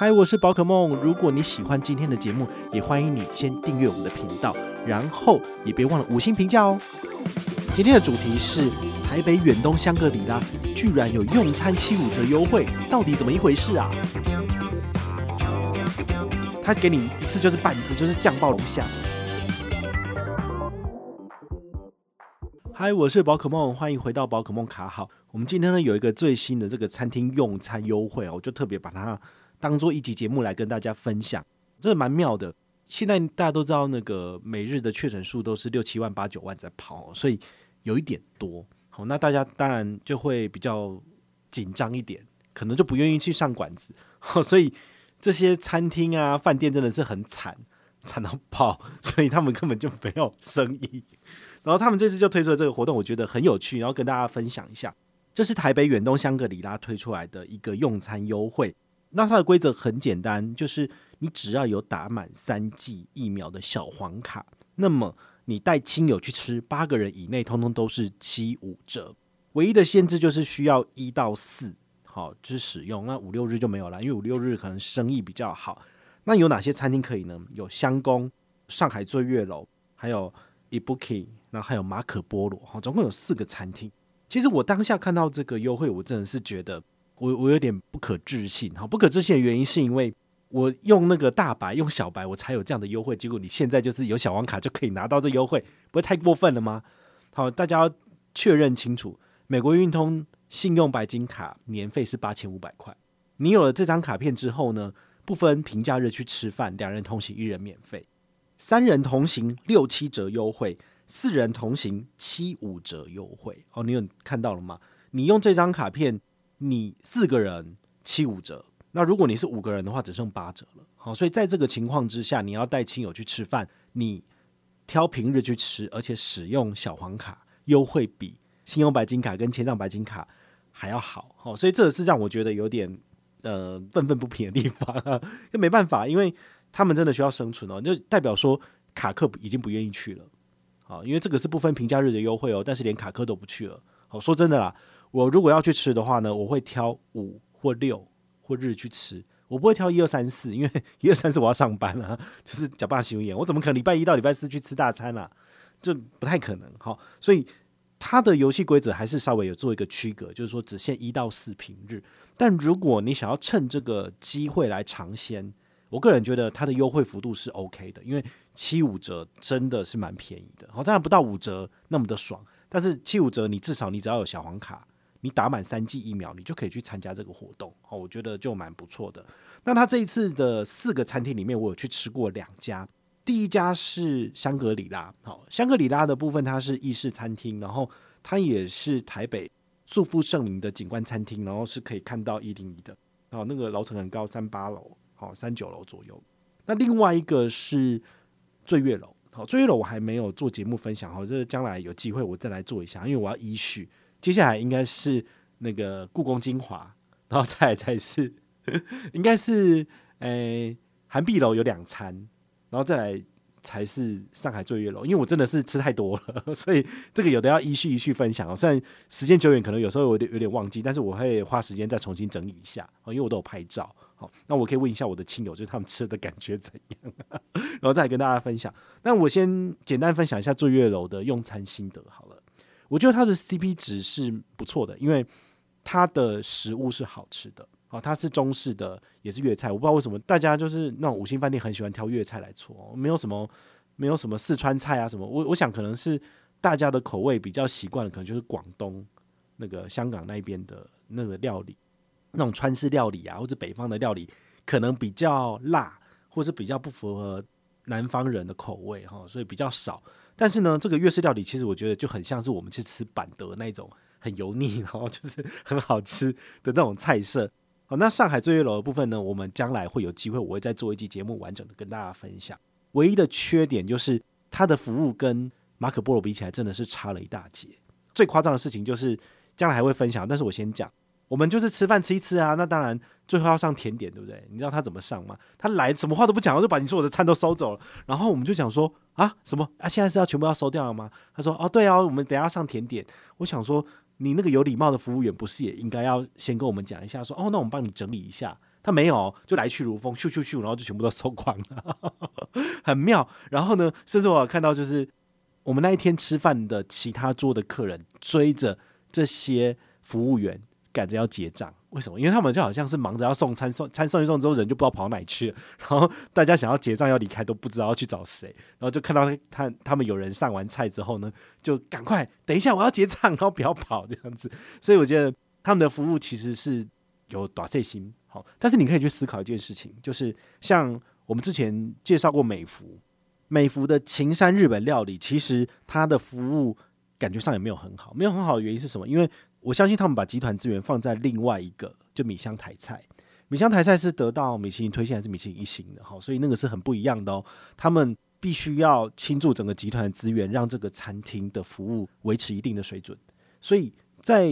嗨，我是宝可梦。如果你喜欢今天的节目，也欢迎你先订阅我们的频道，然后也别忘了五星评价哦。今天的主题是台北远东香格里拉居然有用餐七五折优惠，到底怎么一回事啊？他给你一次就是半只，就是酱爆龙虾。嗨，我是宝可梦，欢迎回到宝可梦卡好。我们今天呢有一个最新的这个餐厅用餐优惠哦，我就特别把它。当做一集节目来跟大家分享，真的蛮妙的。现在大家都知道，那个每日的确诊数都是六七万、八九万在跑，所以有一点多。好，那大家当然就会比较紧张一点，可能就不愿意去上馆子。所以这些餐厅啊、饭店真的是很惨，惨到爆，所以他们根本就没有生意。然后他们这次就推出了这个活动，我觉得很有趣，然后跟大家分享一下。这是台北远东香格里拉推出来的一个用餐优惠。那它的规则很简单，就是你只要有打满三剂疫苗的小黄卡，那么你带亲友去吃，八个人以内，通通都是七五折。唯一的限制就是需要一到四，好，就是使用。那五六日就没有了，因为五六日可能生意比较好。那有哪些餐厅可以呢？有香宫、上海醉月楼，还有 Ibuki，然后还有马可波罗，好，总共有四个餐厅。其实我当下看到这个优惠，我真的是觉得。我我有点不可置信，哈，不可置信的原因是因为我用那个大白用小白，我才有这样的优惠。结果你现在就是有小黄卡就可以拿到这优惠，不会太过分了吗？好，大家要确认清楚，美国运通信用白金卡年费是八千五百块。你有了这张卡片之后呢，不分平假日去吃饭，两人同行一人免费，三人同行六七折优惠，四人同行七五折优惠。哦，你有看到了吗？你用这张卡片。你四个人七五折，那如果你是五个人的话，只剩八折了。好，所以在这个情况之下，你要带亲友去吃饭，你挑平日去吃，而且使用小黄卡，优惠比信用白金卡跟千帐白金卡还要好。好，所以这是让我觉得有点呃愤愤不平的地方。又没办法，因为他们真的需要生存哦，就代表说卡客已经不愿意去了。好，因为这个是不分平假日的优惠哦，但是连卡客都不去了。好，说真的啦。我如果要去吃的话呢，我会挑五或六或日去吃，我不会挑一二三四，因为 一二三四我要上班了，就是假扮休演，我怎么可能礼拜一到礼拜四去吃大餐啊？这不太可能。好，所以它的游戏规则还是稍微有做一个区隔，就是说只限一到四平日。但如果你想要趁这个机会来尝鲜，我个人觉得它的优惠幅度是 OK 的，因为七五折真的是蛮便宜的。好，当然不到五折那么的爽，但是七五折你至少你只要有小黄卡。你打满三剂疫苗，你就可以去参加这个活动哦，我觉得就蛮不错的。那他这一次的四个餐厅里面，我有去吃过两家。第一家是香格里拉，好，香格里拉的部分它是意式餐厅，然后它也是台北素负盛名的景观餐厅，然后是可以看到一零一的，好，那个楼层很高，三八楼，好，三九楼左右。那另外一个是醉月楼，好，醉月楼我还没有做节目分享，好，这将来有机会我再来做一下，因为我要依序。接下来应该是那个故宫精华，然后 再来才是，应该是诶涵碧楼有两餐，然后再来才是上海醉月楼。因为我真的是吃太多了，所以这个有的要依序依序分享哦。虽然时间久远，可能有时候有点有点忘记，但是我会花时间再重新整理一下，因为我都有拍照。好，那我可以问一下我的亲友，就是他们吃的感觉怎样，然后再来跟大家分享。那我先简单分享一下醉月楼的用餐心得好了。我觉得它的 CP 值是不错的，因为它的食物是好吃的。哦，它是中式的，也是粤菜。我不知道为什么大家就是那种五星饭店很喜欢挑粤菜来做，没有什么没有什么四川菜啊什么。我我想可能是大家的口味比较习惯的，可能就是广东那个香港那边的那个料理，那种川式料理啊，或者北方的料理，可能比较辣，或是比较不符合南方人的口味哈，所以比较少。但是呢，这个粤式料理其实我觉得就很像是我们去吃板德那种很油腻，然后就是很好吃的那种菜色。好，那上海醉月楼的部分呢，我们将来会有机会，我会再做一期节目，完整的跟大家分享。唯一的缺点就是它的服务跟马可波罗比起来，真的是差了一大截。最夸张的事情就是将来还会分享，但是我先讲，我们就是吃饭吃一吃啊，那当然最后要上甜点，对不对？你知道他怎么上吗？他来什么话都不讲，就把你说我的餐都收走了。然后我们就讲说啊，什么啊？现在是要全部要收掉了吗？他说哦，对啊，我们等下上甜点。我想说。你那个有礼貌的服务员不是也应该要先跟我们讲一下说，说哦，那我们帮你整理一下。他没有，就来去如风，咻咻咻，然后就全部都收光了，很妙。然后呢，甚至我有看到就是我们那一天吃饭的其他桌的客人追着这些服务员赶着要结账。为什么？因为他们就好像是忙着要送餐，送餐送一送之后，人就不知道跑哪去了。然后大家想要结账要离开，都不知道要去找谁。然后就看到他他们有人上完菜之后呢，就赶快等一下我要结账，然后不要跑这样子。所以我觉得他们的服务其实是有大细心。好，但是你可以去思考一件事情，就是像我们之前介绍过美福，美福的秦山日本料理，其实它的服务感觉上也没有很好。没有很好的原因是什么？因为我相信他们把集团资源放在另外一个，就米香台菜。米香台菜是得到米其林推荐还是米其林一星的？哈，所以那个是很不一样的哦。他们必须要倾注整个集团的资源，让这个餐厅的服务维持一定的水准。所以在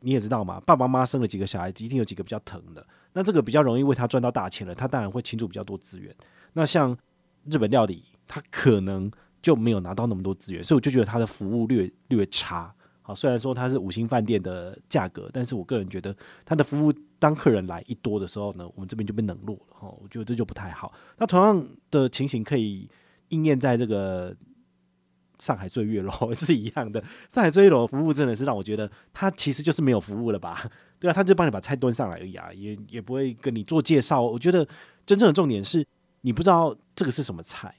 你也知道嘛，爸爸妈妈生了几个小孩，一定有几个比较疼的。那这个比较容易为他赚到大钱了，他当然会倾注比较多资源。那像日本料理，他可能就没有拿到那么多资源，所以我就觉得他的服务略略差。好，虽然说它是五星饭店的价格，但是我个人觉得它的服务，当客人来一多的时候呢，我们这边就被冷落了。哈，我觉得这就不太好。那同样的情形可以应验在这个上海醉月楼 是一样的。上海醉月楼服务真的是让我觉得，它其实就是没有服务了吧？对啊，他就帮你把菜端上来而已啊，也也不会跟你做介绍。我觉得真正的重点是你不知道这个是什么菜，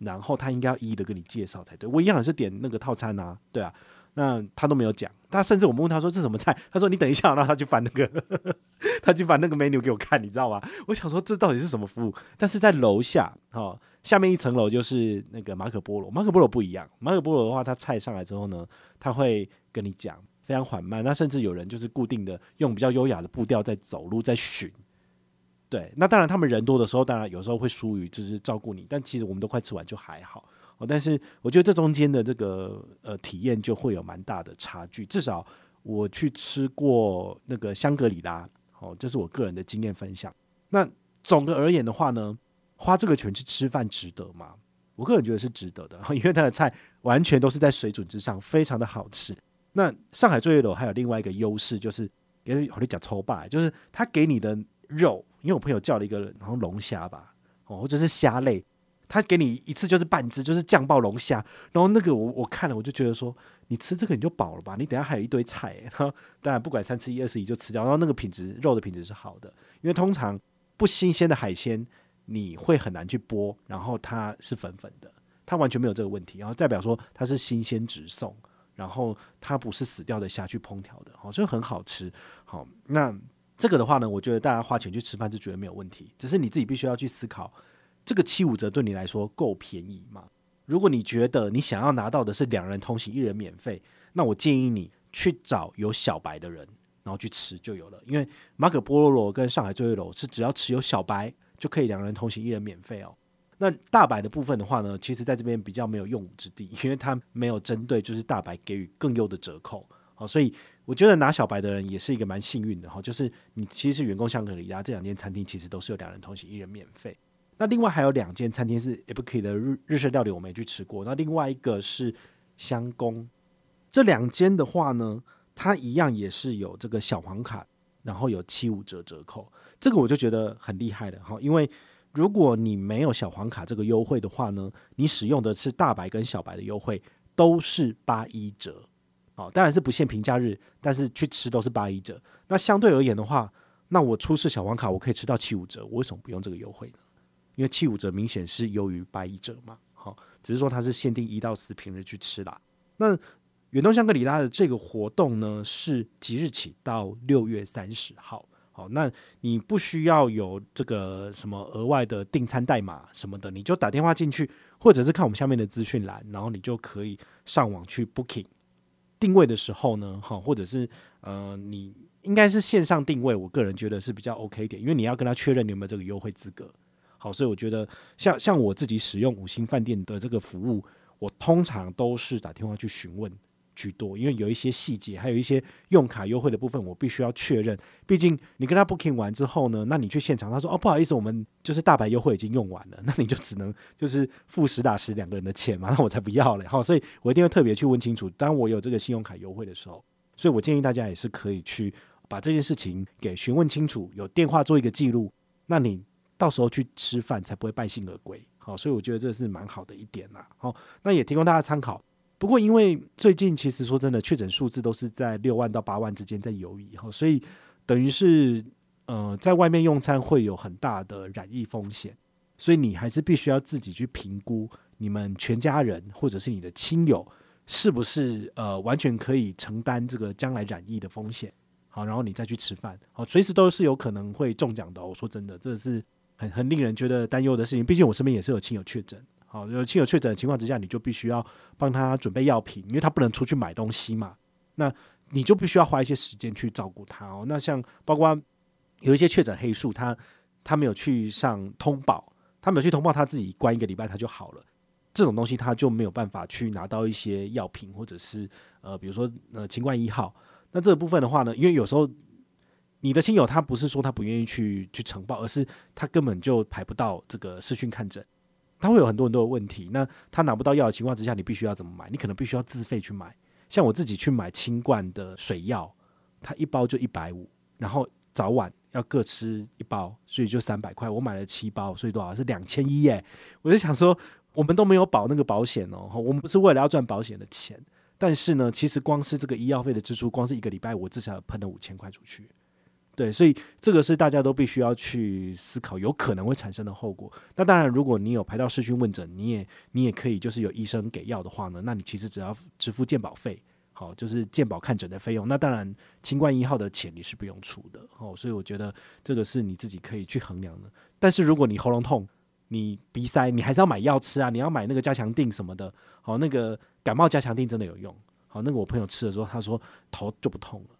然后他应该要一一的跟你介绍才对。我一样是点那个套餐啊，对啊。那他都没有讲，他甚至我们问他说，这什么菜，他说你等一下，让他去翻那个，他去翻那个 menu 给我看，你知道吗？我想说这到底是什么服务？但是在楼下哦，下面一层楼就是那个马可波罗，马可波罗不一样，马可波罗的话，他菜上来之后呢，他会跟你讲非常缓慢，那甚至有人就是固定的用比较优雅的步调在走路在寻，对，那当然他们人多的时候，当然有时候会疏于就是照顾你，但其实我们都快吃完就还好。哦，但是我觉得这中间的这个呃体验就会有蛮大的差距。至少我去吃过那个香格里拉，哦，这是我个人的经验分享。那总的而言的话呢，花这个钱去吃饭值得吗？我个人觉得是值得的，因为它的菜完全都是在水准之上，非常的好吃。那上海醉月楼还有另外一个优势，就是给你讲粗霸，就是他给你的肉，因为我朋友叫了一个然后龙虾吧，哦，或者是虾类。他给你一次就是半只，就是酱爆龙虾，然后那个我我看了我就觉得说，你吃这个你就饱了吧？你等下还有一堆菜，然后当然不管三吃一二十一就吃掉，然后那个品质肉的品质是好的，因为通常不新鲜的海鲜你会很难去剥，然后它是粉粉的，它完全没有这个问题，然后代表说它是新鲜直送，然后它不是死掉的虾去烹调的，好，所以很好吃。好，那这个的话呢，我觉得大家花钱去吃饭是绝对没有问题，只是你自己必须要去思考。这个七五折对你来说够便宜吗？如果你觉得你想要拿到的是两人同行一人免费，那我建议你去找有小白的人，然后去吃就有了。因为马可波罗跟上海醉月楼是只要持有小白就可以两人同行一人免费哦。那大白的部分的话呢，其实在这边比较没有用武之地，因为它没有针对就是大白给予更优的折扣。好，所以我觉得拿小白的人也是一个蛮幸运的哈，就是你其实是员工香格里拉这两间餐厅其实都是有两人同行一人免费。那另外还有两间餐厅是 Ibuki 的日日式料理，我没去吃过。那另外一个是香宫，这两间的话呢，它一样也是有这个小黄卡，然后有七五折折扣。这个我就觉得很厉害了哈，因为如果你没有小黄卡这个优惠的话呢，你使用的是大白跟小白的优惠都是八一折。哦，当然是不限平假日，但是去吃都是八一折。那相对而言的话，那我出示小黄卡，我可以吃到七五折，我为什么不用这个优惠呢？因为七五折明显是优于八一折嘛，好，只是说它是限定一到四平日去吃啦。那远东香格里拉的这个活动呢，是即日起到六月三十号，好，那你不需要有这个什么额外的订餐代码什么的，你就打电话进去，或者是看我们下面的资讯栏，然后你就可以上网去 booking 定位的时候呢，好，或者是呃你。应该是线上定位，我个人觉得是比较 OK 一点，因为你要跟他确认你有没有这个优惠资格。好，所以我觉得像像我自己使用五星饭店的这个服务，我通常都是打电话去询问居多，因为有一些细节，还有一些用卡优惠的部分，我必须要确认。毕竟你跟他 booking 完之后呢，那你去现场，他说哦不好意思，我们就是大白优惠已经用完了，那你就只能就是付实打实两个人的钱嘛，那我才不要嘞。好，所以我一定会特别去问清楚，当我有这个信用卡优惠的时候，所以我建议大家也是可以去把这件事情给询问清楚，有电话做一个记录，那你。到时候去吃饭才不会败兴而归，好，所以我觉得这是蛮好的一点啦。好，那也提供大家参考。不过因为最近其实说真的，确诊数字都是在六万到八万之间在游移，哈，所以等于是呃，在外面用餐会有很大的染疫风险，所以你还是必须要自己去评估你们全家人或者是你的亲友是不是呃完全可以承担这个将来染疫的风险，好，然后你再去吃饭，好，随时都是有可能会中奖的。我说真的，这是。很很令人觉得担忧的事情，毕竟我身边也是有亲友确诊，好，有亲友确诊的情况之下，你就必须要帮他准备药品，因为他不能出去买东西嘛，那你就必须要花一些时间去照顾他哦。那像包括有一些确诊黑数，他他没有去上通报，他没有去通报，他自己关一个礼拜他就好了，这种东西他就没有办法去拿到一些药品，或者是呃，比如说呃，清冠一号，那这部分的话呢，因为有时候。你的亲友他不是说他不愿意去去呈报，而是他根本就排不到这个视讯看诊，他会有很多很多的问题。那他拿不到药的情况之下，你必须要怎么买？你可能必须要自费去买。像我自己去买清冠的水药，它一包就一百五，然后早晚要各吃一包，所以就三百块。我买了七包，所以多少是两千一耶。我就想说，我们都没有保那个保险哦，我们不是为了要赚保险的钱，但是呢，其实光是这个医药费的支出，光是一个礼拜，我至少要喷了五千块出去。对，所以这个是大家都必须要去思考有可能会产生的后果。那当然，如果你有排到视讯问诊，你也你也可以就是有医生给药的话呢，那你其实只要支付健保费，好，就是健保看诊的费用。那当然，清冠一号的钱你是不用出的，哦，所以我觉得这个是你自己可以去衡量的。但是如果你喉咙痛、你鼻塞，你还是要买药吃啊，你要买那个加强定什么的，好，那个感冒加强定真的有用，好，那个我朋友吃的时候，他说头就不痛了。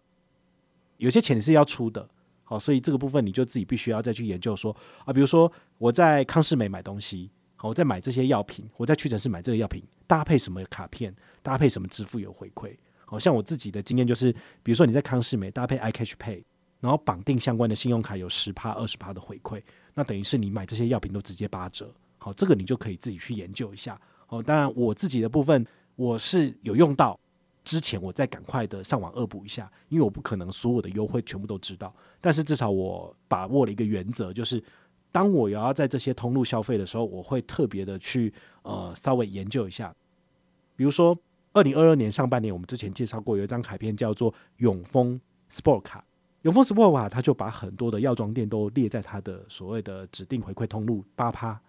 有些钱是要出的，好，所以这个部分你就自己必须要再去研究说啊，比如说我在康是美买东西，好，我在买这些药品，我在屈臣氏买这个药品，搭配什么卡片，搭配什么支付有回馈，好像我自己的经验就是，比如说你在康是美搭配 iCash Pay，然后绑定相关的信用卡有十趴、二十趴的回馈，那等于是你买这些药品都直接八折，好，这个你就可以自己去研究一下，好，当然我自己的部分我是有用到。之前我再赶快的上网恶补一下，因为我不可能所有的优惠全部都知道，但是至少我把握了一个原则，就是当我要在这些通路消费的时候，我会特别的去呃稍微研究一下。比如说，二零二二年上半年，我们之前介绍过有一张卡片叫做永丰 Sport 卡，永丰 Sport 卡，它就把很多的药妆店都列在它的所谓的指定回馈通路八趴。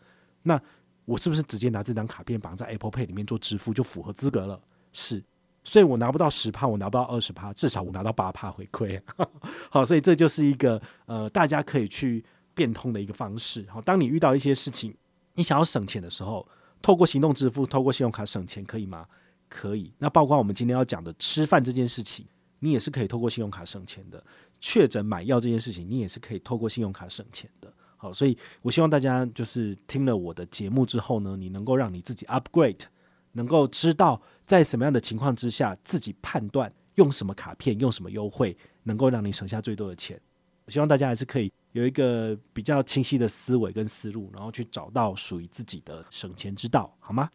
那我是不是直接拿这张卡片绑在 Apple Pay 里面做支付就符合资格了？是。所以我拿不到十趴，我拿不到二十趴，至少我拿到八趴回馈。好，所以这就是一个呃，大家可以去变通的一个方式。好，当你遇到一些事情，你想要省钱的时候，透过行动支付，透过信用卡省钱，可以吗？可以。那包括我们今天要讲的吃饭这件事情，你也是可以透过信用卡省钱的。确诊买药这件事情，你也是可以透过信用卡省钱的。好，所以我希望大家就是听了我的节目之后呢，你能够让你自己 upgrade。能够知道在什么样的情况之下，自己判断用什么卡片、用什么优惠，能够让你省下最多的钱。我希望大家还是可以有一个比较清晰的思维跟思路，然后去找到属于自己的省钱之道，好吗？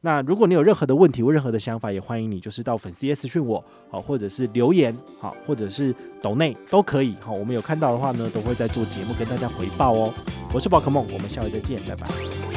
那如果你有任何的问题或任何的想法，也欢迎你就是到粉丝页私讯我，好，或者是留言，好，或者是抖内都可以，好，我们有看到的话呢，都会在做节目跟大家回报哦。我是宝可梦，我们下回再见，拜拜。